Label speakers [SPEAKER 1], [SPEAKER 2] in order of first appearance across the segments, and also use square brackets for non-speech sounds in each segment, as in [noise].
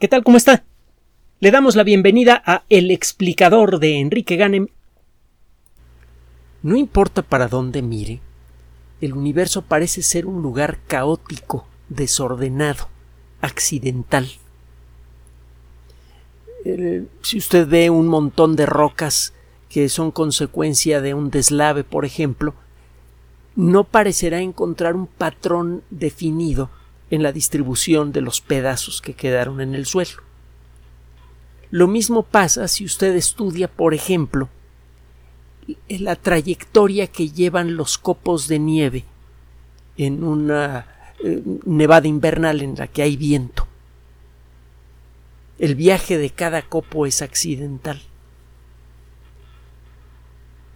[SPEAKER 1] ¿Qué tal? ¿Cómo está? Le damos la bienvenida a El explicador de Enrique Ganem. No importa para dónde mire, el universo parece ser un lugar caótico, desordenado, accidental. si usted ve un montón de rocas que son consecuencia de un deslave, por ejemplo, no parecerá encontrar un patrón definido en la distribución de los pedazos que quedaron en el suelo. Lo mismo pasa si usted estudia, por ejemplo, la trayectoria que llevan los copos de nieve en una eh, nevada invernal en la que hay viento. El viaje de cada copo es accidental.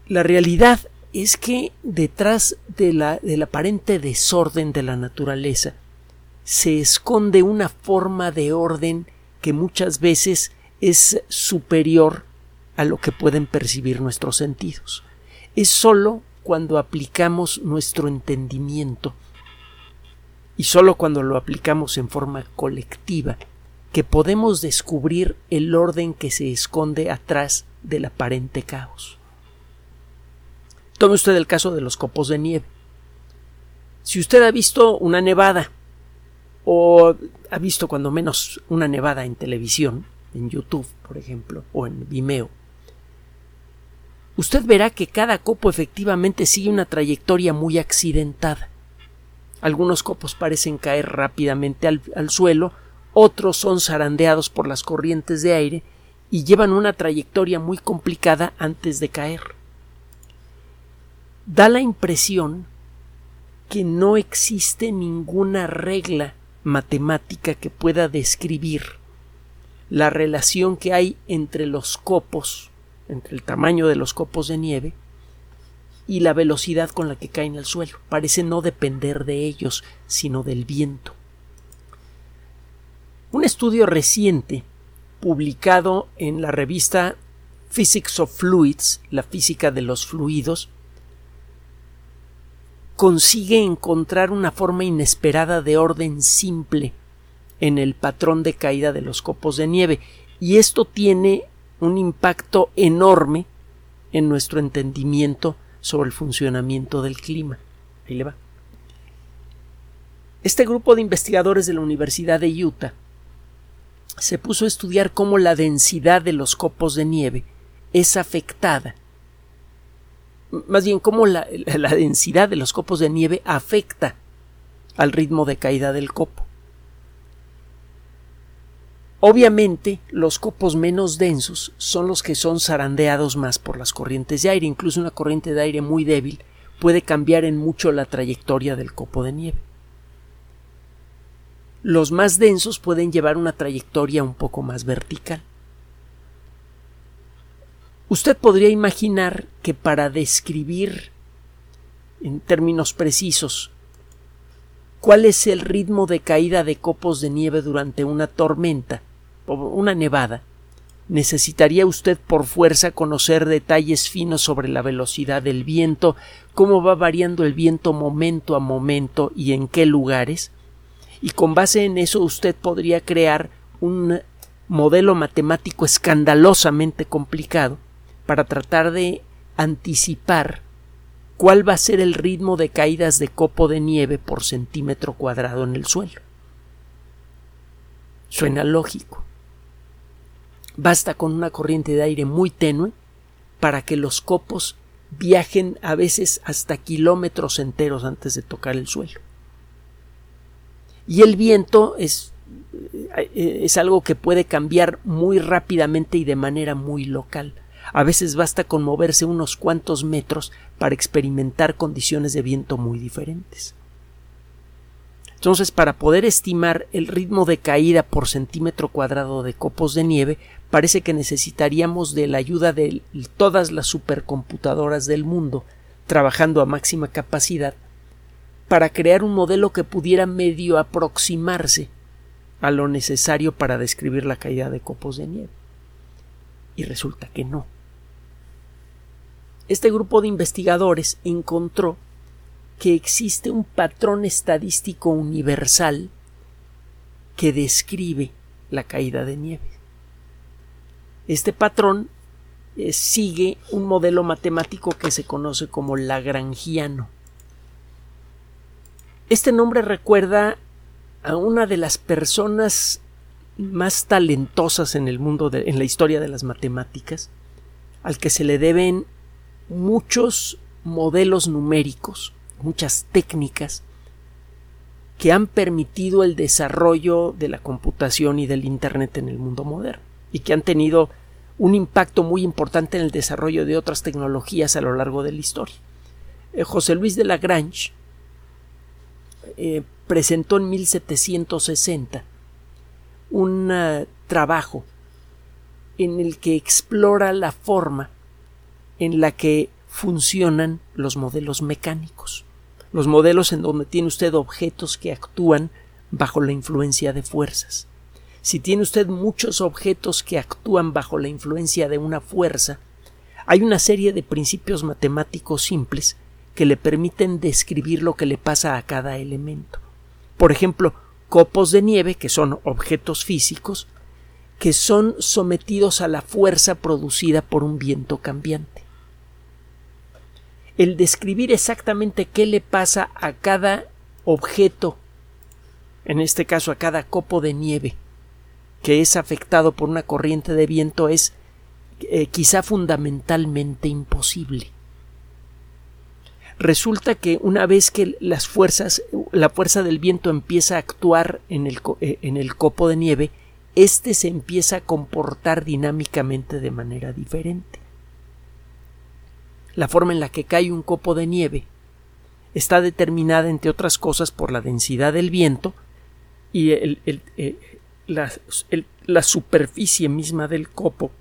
[SPEAKER 1] La realidad es que detrás de la, del aparente desorden de la naturaleza se esconde una forma de orden que muchas veces es superior a lo que pueden percibir nuestros sentidos. Es sólo cuando aplicamos nuestro entendimiento y sólo cuando lo aplicamos en forma colectiva que podemos descubrir el orden que se esconde atrás del aparente caos. Tome usted el caso de los copos de nieve. Si usted ha visto una nevada o ha visto cuando menos una nevada en televisión, en YouTube, por ejemplo, o en Vimeo, usted verá que cada copo efectivamente sigue una trayectoria muy accidentada. Algunos copos parecen caer rápidamente al, al suelo, otros son zarandeados por las corrientes de aire y llevan una trayectoria muy complicada antes de caer. Da la impresión que no existe ninguna regla matemática que pueda describir la relación que hay entre los copos, entre el tamaño de los copos de nieve y la velocidad con la que caen al suelo. Parece no depender de ellos, sino del viento. Un estudio reciente, publicado en la revista Physics of Fluids, la física de los fluidos, consigue encontrar una forma inesperada de orden simple en el patrón de caída de los copos de nieve y esto tiene un impacto enorme en nuestro entendimiento sobre el funcionamiento del clima. Ahí le va. Este grupo de investigadores de la Universidad de Utah se puso a estudiar cómo la densidad de los copos de nieve es afectada más bien cómo [laughs] la, densidad de los copos de nieve afecta al ritmo de caída del copo. Obviamente, los copos menos densos son los que son zarandeados más por las corrientes de aire. Incluso una corriente de aire muy débil puede cambiar en mucho la trayectoria del copo de nieve. Los más densos pueden llevar una trayectoria un poco más vertical. Usted podría imaginar que para describir en términos precisos cuál es el ritmo de caída de copos de nieve durante una tormenta o una nevada, necesitaría usted por fuerza conocer detalles finos sobre la velocidad del viento, cómo va variando el viento momento a momento y en qué lugares, y con base en eso usted podría crear un modelo matemático escandalosamente complicado para tratar de anticipar cuál va a ser el ritmo de caídas de copo de nieve por centímetro cuadrado en el suelo. Suena lógico. Basta con una corriente de aire muy tenue para que los copos viajen a veces hasta kilómetros enteros antes de tocar el suelo. Y el viento es, eh, es algo que puede cambiar muy rápidamente y de manera muy local. A veces basta con moverse unos cuantos metros para experimentar condiciones de viento muy diferentes. Entonces, para poder estimar el ritmo de caída por centímetro cuadrado de copos de nieve, parece que necesitaríamos de la ayuda de todas las supercomputadoras del mundo, trabajando a máxima capacidad, para crear un modelo que pudiera medio aproximarse a lo necesario para describir la caída de copos de nieve. Y resulta que no este grupo de investigadores encontró que existe un patrón estadístico universal que describe la caída de nieve. Este patrón eh, sigue un modelo matemático que se conoce como lagrangiano. Este nombre recuerda a una de las personas más talentosas en el mundo en la historia de las matemáticas, al que se le deben muchos modelos numéricos, muchas técnicas que han permitido el desarrollo de la computación y del Internet en el mundo moderno y que han tenido un impacto muy importante en el desarrollo de otras tecnologías a lo largo de la historia. Eh, José Luis de Lagrange eh, presentó en 1760 un eh, trabajo en el que explora la forma en la que funcionan los modelos mecánicos, los modelos en donde tiene usted objetos que actúan bajo la influencia de fuerzas. Si tiene usted muchos objetos que actúan bajo la influencia de una fuerza, hay una serie de principios matemáticos simples que le permiten describir lo que le pasa a cada elemento. Por ejemplo, copos de nieve, que son objetos físicos, que son sometidos a la fuerza producida por un viento cambiante. El describir exactamente qué le pasa a cada objeto, en este caso a cada copo de nieve, que es afectado por una corriente de viento, es eh, quizá fundamentalmente imposible resulta que una vez que las fuerzas, la fuerza del viento empieza a actuar en el, eh, en el copo de nieve, éste se empieza a comportar dinámicamente de manera diferente. La forma en la que cae un copo de nieve está determinada, entre otras cosas, por la densidad del viento y eh, la, superficie misma del copo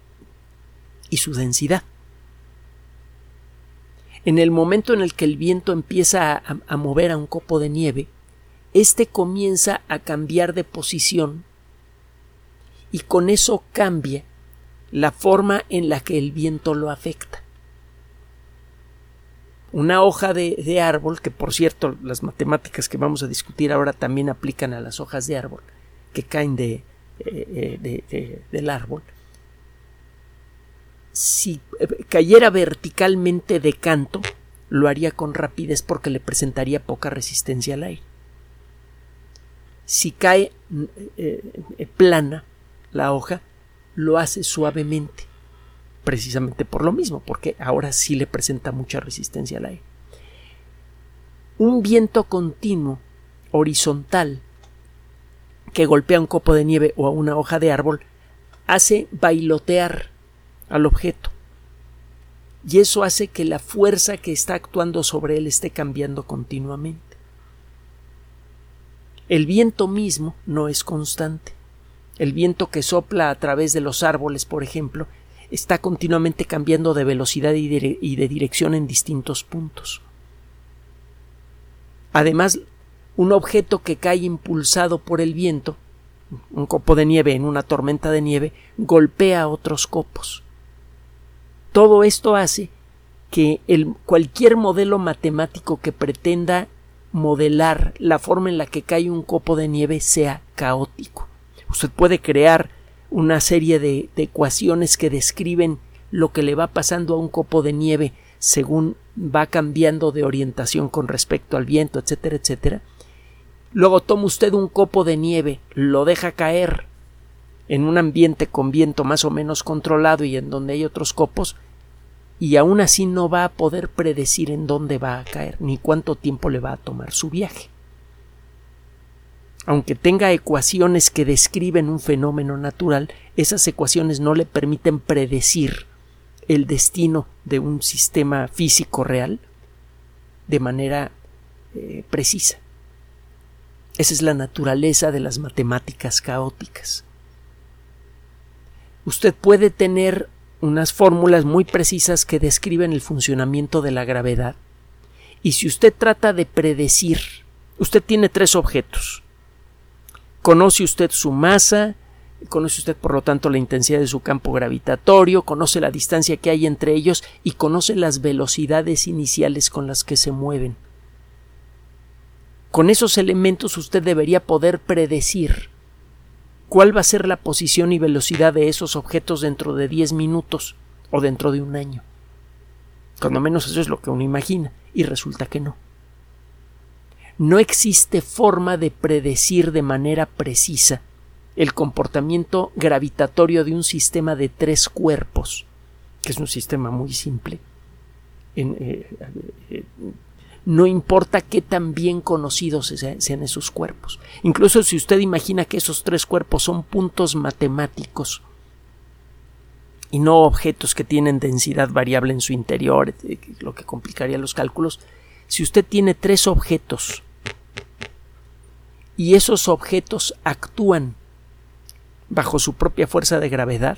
[SPEAKER 1] y su densidad en el momento en el que el viento empieza a, mover a un copo de nieve, éste comienza a cambiar de posición y con eso cambia la forma en la que el viento lo afecta. Una hoja de, árbol, que por cierto las matemáticas que vamos a discutir ahora también aplican a las hojas de árbol que caen de, eh, del árbol, si eh, cayera verticalmente de canto, lo haría con rapidez porque le presentaría poca resistencia al aire. Si cae mm, eh, eh, plana la hoja, lo hace suavemente, precisamente por lo mismo, porque ahora sí le presenta mucha resistencia al aire. Un viento continuo, horizontal, que golpea un copo de nieve o a una hoja de árbol, hace bailotear al objeto. Y eso hace que la fuerza que está actuando sobre él esté cambiando continuamente. El viento mismo no es constante. El viento que sopla a través de los árboles, por ejemplo, está continuamente cambiando de velocidad y de, dirección en distintos puntos. Además, un objeto que cae impulsado por el viento, un copo de nieve en una tormenta de nieve, golpea otros copos. Todo esto hace que cualquier modelo matemático que pretenda modelar la forma en la que cae un copo de nieve sea caótico. Usted puede crear una serie de, ecuaciones que describen lo que le va pasando a un copo de nieve según va cambiando de orientación con respecto al viento, etcétera, etcétera. Luego toma usted un copo de nieve, lo deja caer en un ambiente con viento más o menos controlado y en donde hay otros copos, y aún así no va a poder predecir en dónde va a caer ni cuánto tiempo le va a tomar su viaje. Aunque tenga ecuaciones que describen un fenómeno natural, esas ecuaciones no le permiten predecir el destino de un sistema físico real de manera eh, precisa. Esa es la naturaleza de las matemáticas caóticas. Usted puede tener unas fórmulas muy precisas que describen el funcionamiento de la gravedad. Y si usted trata de predecir, usted tiene tres objetos. Conoce usted su masa, conoce usted por lo tanto la intensidad de su campo gravitatorio, conoce la distancia que hay entre ellos y conoce las velocidades iniciales con las que se mueven. Con esos elementos usted debería poder predecir cuál va a ser la posición y velocidad de esos objetos dentro de 10 minutos o dentro de un año. Cuando menos eso es lo que uno imagina, y resulta que no. No existe forma de predecir de manera precisa el comportamiento gravitatorio de un sistema de tres cuerpos, que es un sistema muy simple. Eh, eh, no importa qué tan bien conocidos sean esos cuerpos. Incluso si usted imagina que esos tres cuerpos son puntos matemáticos y no objetos que tienen densidad variable en su interior, eh, lo que complicaría los cálculos, si usted tiene tres objetos y esos objetos actúan bajo su propia fuerza de gravedad,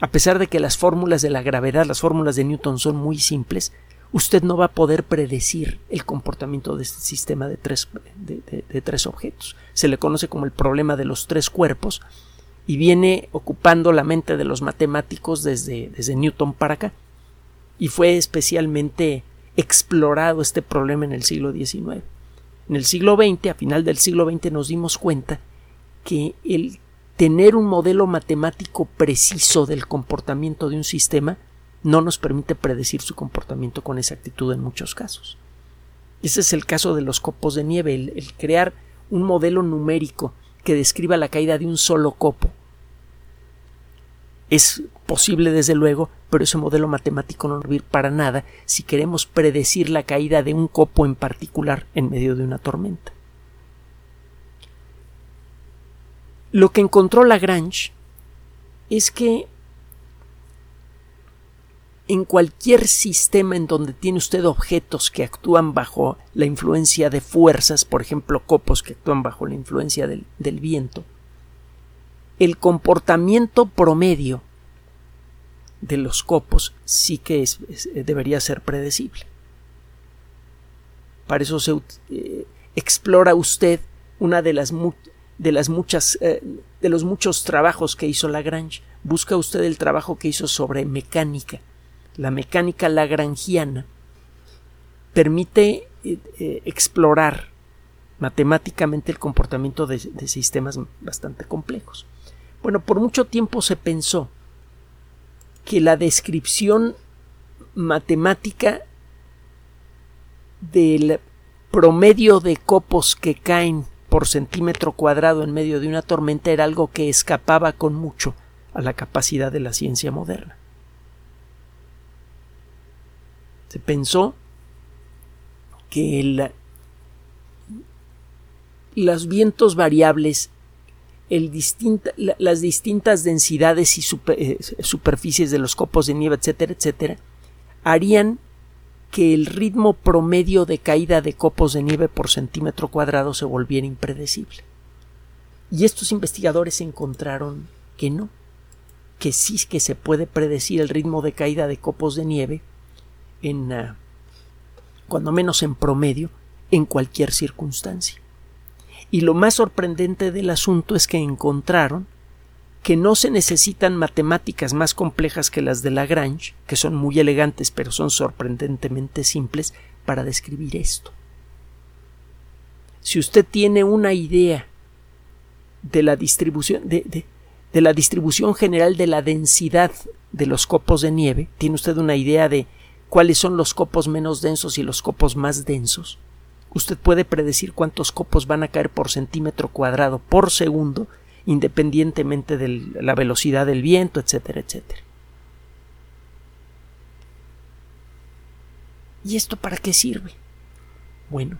[SPEAKER 1] a pesar de que las fórmulas de la gravedad, las fórmulas de Newton son muy simples, usted no va a poder predecir el comportamiento de este sistema de tres, de, tres objetos. Se le conoce como el problema de los tres cuerpos y viene ocupando la mente de los matemáticos desde, desde Newton para acá. Y fue especialmente explorado este problema en el siglo XIX. En el siglo XX, a final del siglo XX, nos dimos cuenta que el tener un modelo matemático preciso del comportamiento de un sistema no nos permite predecir su comportamiento con exactitud en muchos casos. Ese es el caso de los copos de nieve, el, crear un modelo numérico que describa la caída de un solo copo. Es posible, desde luego, pero ese modelo matemático no servir para nada si queremos predecir la caída de un copo en particular en medio de una tormenta. Lo que encontró Lagrange es que en cualquier sistema en donde tiene usted objetos que actúan bajo la influencia de fuerzas, por ejemplo copos que actúan bajo la influencia del, viento, el comportamiento promedio de los copos sí que debería ser predecible. Para eso se eh, explora usted una de las de las muchas eh, de los muchos trabajos que hizo Lagrange. Busca usted el trabajo que hizo sobre mecánica. La mecánica lagrangiana permite eh, eh, explorar matemáticamente el comportamiento de sistemas bastante complejos. Bueno, por mucho tiempo se pensó que la descripción matemática del promedio de copos que caen por centímetro cuadrado en medio de una tormenta era algo que escapaba con mucho a la capacidad de la ciencia moderna. Se pensó que los vientos variables, las distintas densidades y eh, superficies de los copos de nieve, etcétera, etcétera, harían que el ritmo promedio de caída de copos de nieve por centímetro cuadrado se volviera impredecible. Y estos investigadores encontraron que no, que sí que se puede predecir el ritmo de caída de copos de nieve en ah, cuando menos en promedio en cualquier circunstancia. Y lo más sorprendente del asunto es que encontraron que no se necesitan matemáticas más complejas que las de Lagrange, que son muy elegantes pero son sorprendentemente simples, para describir esto. Si usted tiene una idea de la distribución de, de la distribución general de la densidad de los copos de nieve, tiene usted una idea de cuáles son los copos menos densos y los copos más densos, usted puede predecir cuántos copos van a caer por centímetro cuadrado por segundo independientemente de la velocidad del viento, etcétera, etcétera. ¿Y esto para qué sirve? Bueno,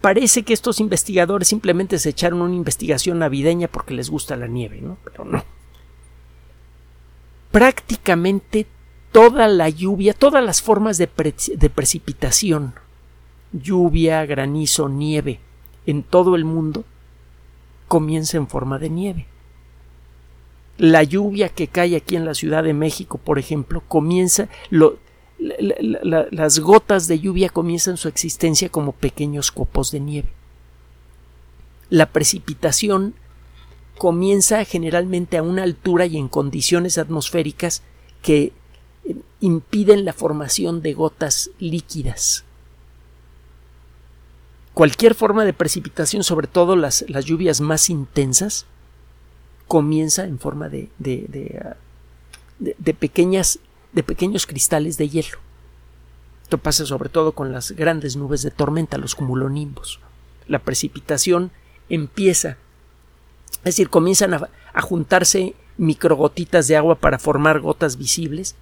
[SPEAKER 1] parece que estos investigadores simplemente se echaron una investigación navideña porque les gusta la nieve, ¿no? Pero no. Prácticamente toda la lluvia, todas las formas de, de precipitación, lluvia, granizo, nieve, en todo el mundo, comienza en forma de nieve. La lluvia que cae aquí en la Ciudad de México, por ejemplo, comienza, las gotas de lluvia comienzan su existencia como pequeños copos de nieve. La precipitación comienza generalmente a una altura y en condiciones atmosféricas que eh, impiden la formación de gotas líquidas cualquier forma de precipitación, sobre todo las, las lluvias más intensas, comienza en forma de, de, de, ah, de, pequeñas, de pequeños cristales de hielo. Esto pasa sobre todo con las grandes nubes de tormenta, los cumulonimbos. La precipitación empieza, es decir, comienzan a, a juntarse microgotitas de agua para formar gotas visibles,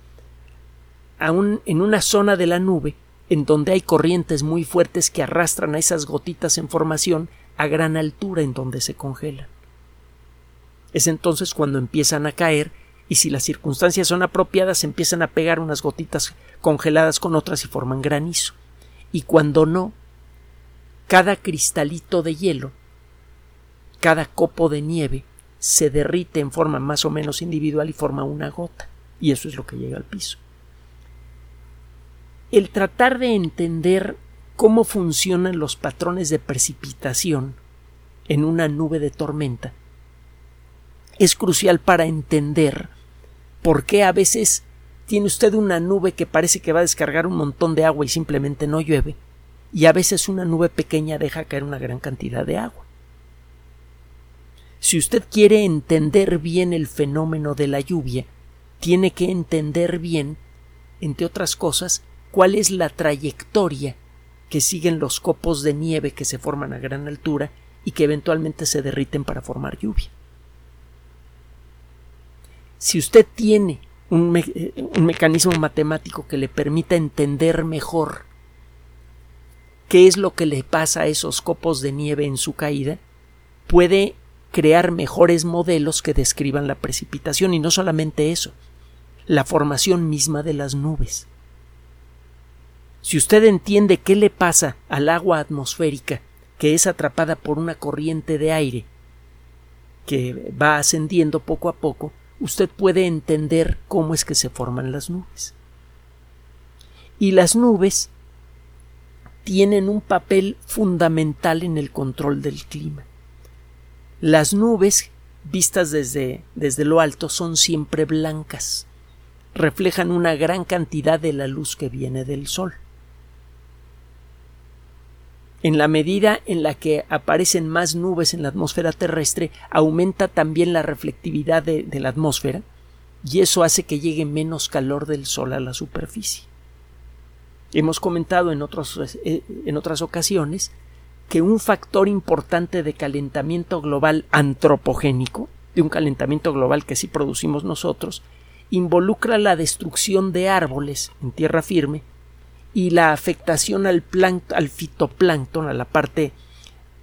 [SPEAKER 1] aún en una zona de la nube en donde hay corrientes muy fuertes que arrastran a esas gotitas en formación a gran altura en donde se congelan. Es entonces cuando empiezan a caer y si las circunstancias son apropiadas empiezan a pegar unas gotitas congeladas con otras y forman granizo. Y cuando no, cada cristalito de hielo, cada copo de nieve se derrite en forma más o menos individual y forma una gota. Y eso es lo que llega al piso el tratar de entender cómo funcionan los patrones de precipitación en una nube de tormenta es crucial para entender por qué a veces tiene usted una nube que parece que va a descargar un montón de agua y simplemente no llueve, y a veces una nube pequeña deja caer una gran cantidad de agua. Si usted quiere entender bien el fenómeno de la lluvia, tiene que entender bien, entre otras cosas, cuál es la trayectoria que siguen los copos de nieve que se forman a gran altura y que eventualmente se derriten para formar lluvia. Si usted tiene un, eh, un, mecanismo matemático que le permita entender mejor qué es lo que le pasa a esos copos de nieve en su caída, puede crear mejores modelos que describan la precipitación y no solamente eso, la formación misma de las nubes. Si usted entiende qué le pasa al agua atmosférica que es atrapada por una corriente de aire que va ascendiendo poco a poco, usted puede entender cómo es que se forman las nubes. Y las nubes tienen un papel fundamental en el control del clima. Las nubes, vistas desde, desde lo alto, son siempre blancas, reflejan una gran cantidad de la luz que viene del sol en la medida en la que aparecen más nubes en la atmósfera terrestre, aumenta también la reflectividad de, la atmósfera y eso hace que llegue menos calor del Sol a la superficie. Hemos comentado en, eh, en otras ocasiones que un factor importante de calentamiento global antropogénico, de un calentamiento global que sí producimos nosotros, involucra la destrucción de árboles en tierra firme y la afectación al, fitoplancton, a la parte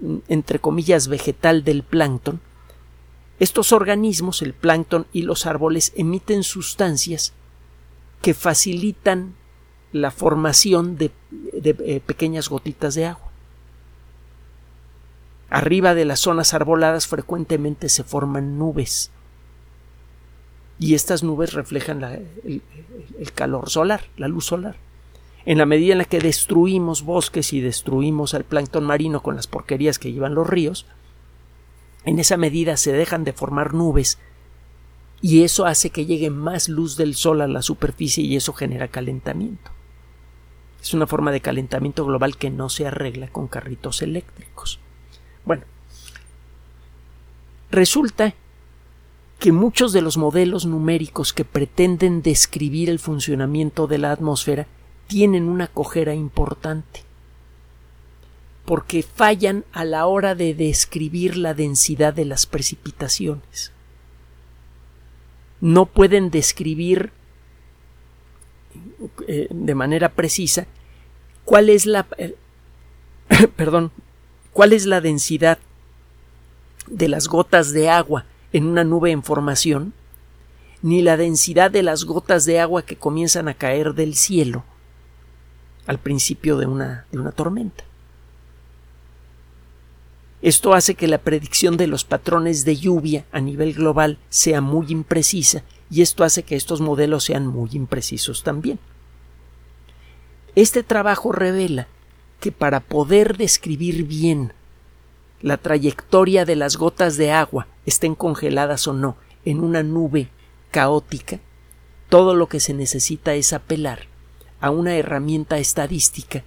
[SPEAKER 1] mm, entre comillas vegetal del plancton, estos organismos, el plancton y los árboles, emiten sustancias que facilitan la formación de, eh, pequeñas gotitas de agua. Arriba de las zonas arboladas frecuentemente se forman nubes y estas nubes reflejan el calor solar, la luz solar en la medida en la que destruimos bosques y destruimos al plancton marino con las porquerías que llevan los ríos, en esa medida se dejan de formar nubes y eso hace que llegue más luz del sol a la superficie y eso genera calentamiento. Es una forma de calentamiento global que no se arregla con carritos eléctricos. Bueno, resulta que muchos de los modelos numéricos que pretenden describir el funcionamiento de la atmósfera tienen una cojera importante porque fallan a la hora de describir la densidad de las precipitaciones. No pueden describir eh, de manera precisa cuál es la eh, [coughs] perdón, cuál es la densidad de las gotas de agua en una nube en formación, ni la densidad de las gotas de agua que comienzan a caer del cielo al principio de una, de una tormenta. Esto hace que la predicción de los patrones de lluvia a nivel global sea muy imprecisa y esto hace que estos modelos sean muy imprecisos también. Este trabajo revela que para poder describir bien la trayectoria de las gotas de agua, estén congeladas o no, en una nube caótica, todo lo que se necesita es apelar a una herramienta estadística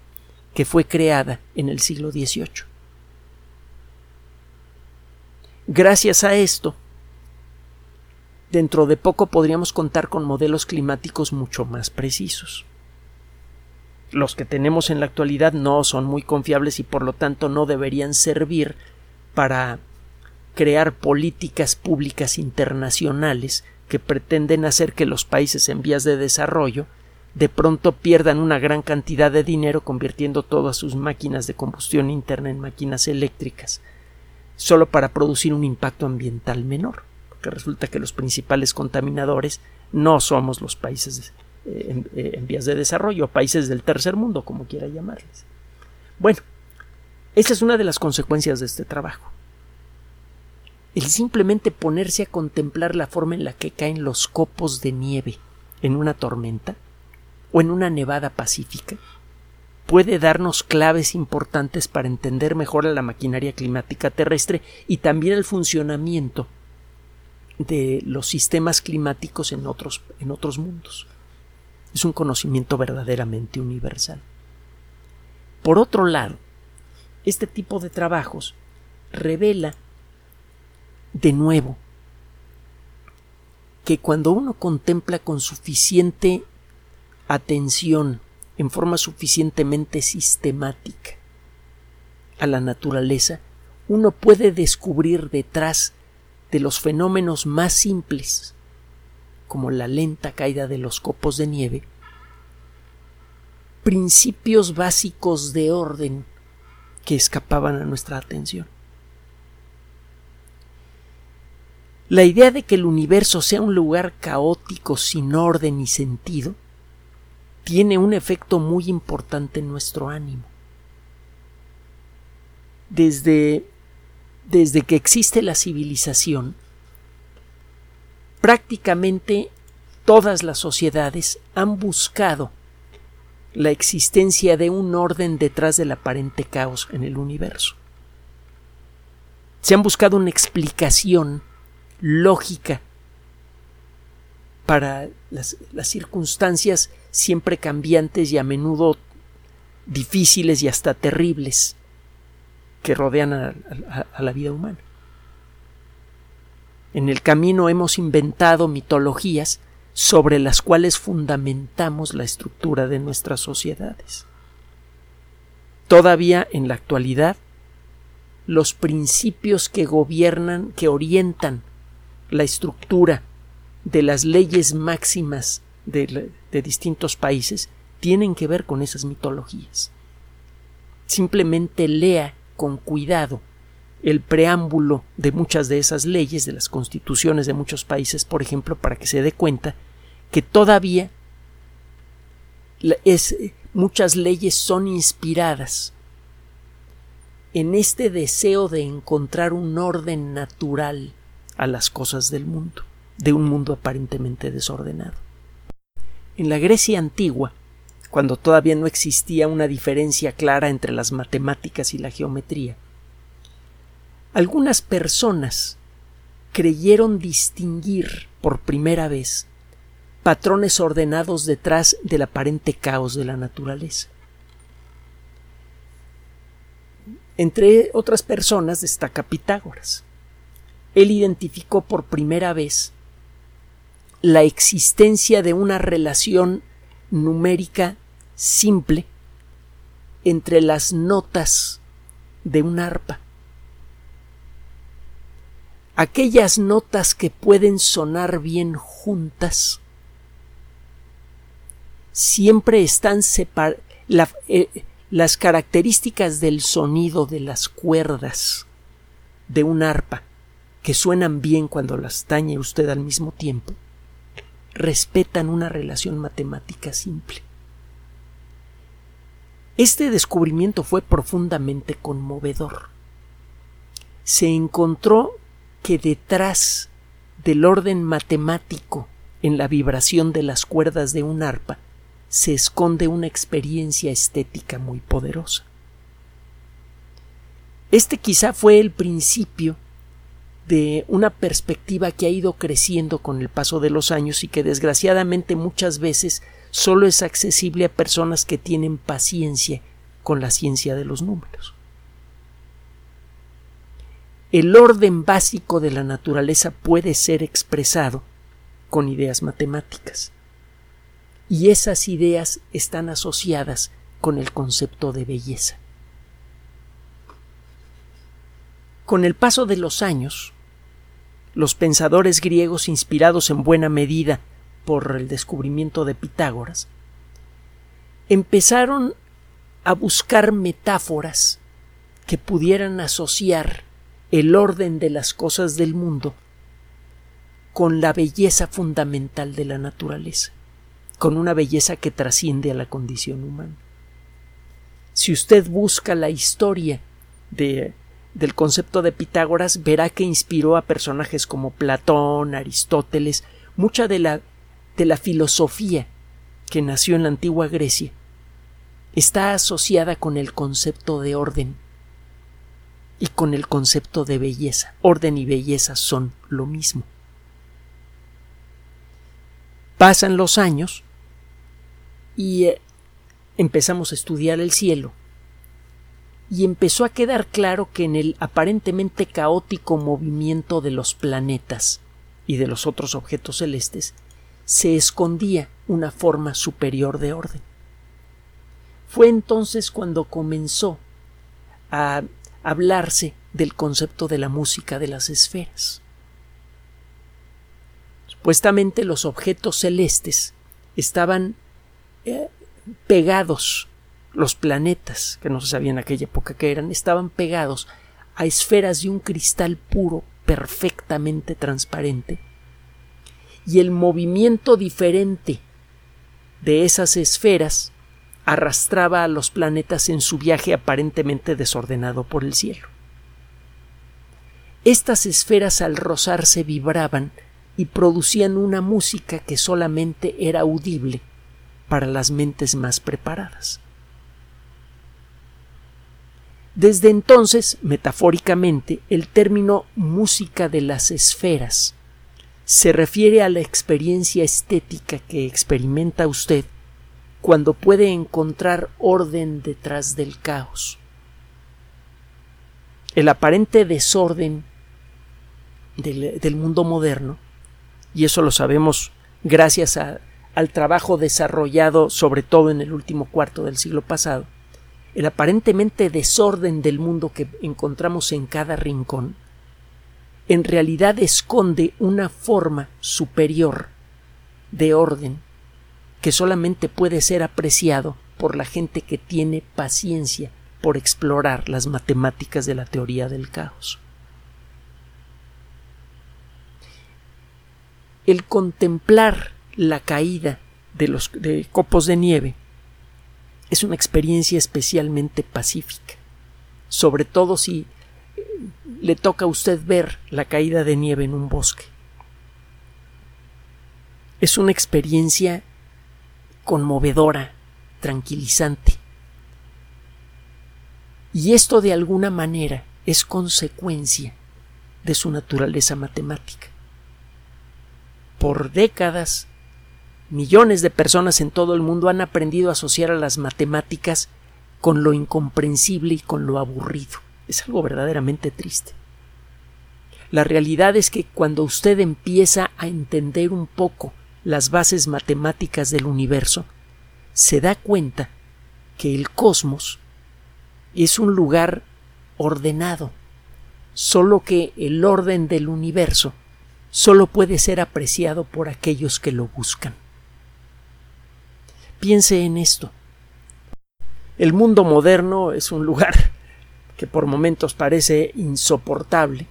[SPEAKER 1] que fue creada en el siglo XVIII. Gracias a esto, dentro de poco podríamos contar con modelos climáticos mucho más precisos. Los que tenemos en la actualidad no son muy confiables y por lo tanto no deberían servir para crear políticas públicas internacionales que pretenden hacer que los países en vías de desarrollo de pronto pierdan una gran cantidad de dinero convirtiendo todas sus máquinas de combustión interna en máquinas eléctricas, solo para producir un impacto ambiental menor, porque resulta que los principales contaminadores no somos los países eh, eh, en, vías de desarrollo, países del tercer mundo, como quiera llamarles. Bueno, esa es una de las consecuencias de este trabajo. El simplemente ponerse a contemplar la forma en la que caen los copos de nieve en una tormenta o en una nevada pacífica puede darnos claves importantes para entender mejor la maquinaria climática terrestre y también el funcionamiento de los sistemas climáticos en otros, en otros mundos. Es un conocimiento verdaderamente universal. Por otro lado, este tipo de trabajos revela de nuevo que cuando uno contempla con suficiente atención en forma suficientemente sistemática a la naturaleza, uno puede descubrir detrás de los fenómenos más simples, como la lenta caída de los copos de nieve, principios básicos de orden que escapaban a nuestra atención. La idea de que el universo sea un lugar caótico sin orden y sentido tiene un efecto muy importante en nuestro ánimo. Desde, desde que existe la civilización, prácticamente todas las sociedades han buscado la existencia de un orden detrás del aparente caos en el universo. Se han buscado una explicación lógica para las, circunstancias siempre cambiantes y a menudo difíciles y hasta terribles que rodean a, la vida humana. En el camino hemos inventado mitologías sobre las cuales fundamentamos la estructura de nuestras sociedades. Todavía en la actualidad, los principios que gobiernan, que orientan la estructura de las leyes máximas de, distintos países tienen que ver con esas mitologías. Simplemente lea con cuidado el preámbulo de muchas de esas leyes, de las constituciones de muchos países, por ejemplo, para que se dé cuenta que todavía es, muchas leyes son inspiradas en este deseo de encontrar un orden natural a las cosas del mundo de un mundo aparentemente desordenado. En la Grecia antigua, cuando todavía no existía una diferencia clara entre las matemáticas y la geometría, algunas personas creyeron distinguir por primera vez patrones ordenados detrás del aparente caos de la naturaleza. Entre otras personas destaca Pitágoras. Él identificó por primera vez la existencia de una relación numérica simple entre las notas de un arpa. Aquellas notas que pueden sonar bien juntas siempre están separadas. Eh, las características del sonido de las cuerdas de un arpa que suenan bien cuando las tañe usted al mismo tiempo respetan una relación matemática simple. Este descubrimiento fue profundamente conmovedor. Se encontró que detrás del orden matemático en la vibración de las cuerdas de un arpa se esconde una experiencia estética muy poderosa. Este quizá fue el principio de una perspectiva que ha ido creciendo con el paso de los años y que desgraciadamente muchas veces solo es accesible a personas que tienen paciencia con la ciencia de los números. El orden básico de la naturaleza puede ser expresado con ideas matemáticas. Y esas ideas están asociadas con el concepto de belleza. Con el paso de los años, los pensadores griegos, inspirados en buena medida por el descubrimiento de Pitágoras, empezaron a buscar metáforas que pudieran asociar el orden de las cosas del mundo con la belleza fundamental de la naturaleza, con una belleza que trasciende a la condición humana. Si usted busca la historia de del concepto de Pitágoras verá que inspiró a personajes como Platón, Aristóteles, mucha de la, de la filosofía que nació en la antigua Grecia está asociada con el concepto de orden y con el concepto de belleza. Orden y belleza son lo mismo. Pasan los años y eh, empezamos a estudiar el cielo y empezó a quedar claro que en el aparentemente caótico movimiento de los planetas y de los otros objetos celestes se escondía una forma superior de orden. Fue entonces cuando comenzó a hablarse del concepto de la música de las esferas. Supuestamente los objetos celestes estaban eh, pegados los planetas, que no se sabía en aquella época que eran, estaban pegados a esferas de un cristal puro, perfectamente transparente, y el movimiento diferente de esas esferas arrastraba a los planetas en su viaje aparentemente desordenado por el cielo. Estas esferas al rozarse vibraban y producían una música que solamente era audible para las mentes más preparadas. Desde entonces, metafóricamente, el término música de las esferas se refiere a la experiencia estética que experimenta usted cuando puede encontrar orden detrás del caos. El aparente desorden del, mundo moderno, y eso lo sabemos gracias al trabajo desarrollado sobre todo en el último cuarto del siglo pasado, el aparentemente desorden del mundo que encontramos en cada rincón, en realidad esconde una forma superior de orden que solamente puede ser apreciado por la gente que tiene paciencia por explorar las matemáticas de la teoría del caos. El contemplar la caída de los de copos de nieve es una experiencia especialmente pacífica, sobre todo si eh, le toca a usted ver la caída de nieve en un bosque. Es una experiencia conmovedora, tranquilizante. Y esto de alguna manera es consecuencia de su naturaleza matemática. Por décadas Millones de personas en todo el mundo han aprendido a asociar a las matemáticas con lo incomprensible y con lo aburrido. Es algo verdaderamente triste. La realidad es que cuando usted empieza a entender un poco las bases matemáticas del universo, se da cuenta que el cosmos es un lugar ordenado, solo que el orden del universo solo puede ser apreciado por aquellos que lo buscan. Piense en esto. El mundo moderno es un lugar que por momentos parece insoportable,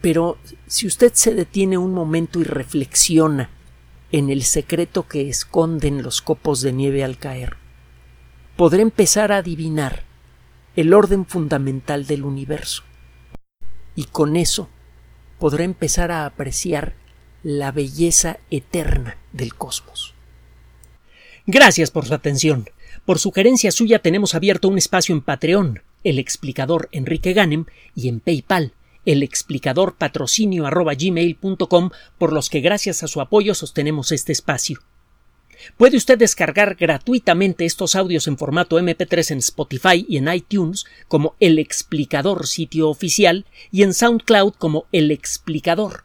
[SPEAKER 1] pero si usted se detiene un momento y reflexiona en el secreto que esconden los copos de nieve al caer, podrá empezar a adivinar el orden fundamental del universo. Y con eso podrá empezar a apreciar la belleza eterna del cosmos. Gracias por su atención. Por sugerencia suya tenemos abierto un espacio en Patreon, el explicador Enrique Ganem, y en PayPal, el explicador patrocinio por los que gracias a su apoyo sostenemos este espacio. Puede usted descargar gratuitamente estos audios en formato MP3 en Spotify y en iTunes como El Explicador sitio oficial y en SoundCloud como El Explicador.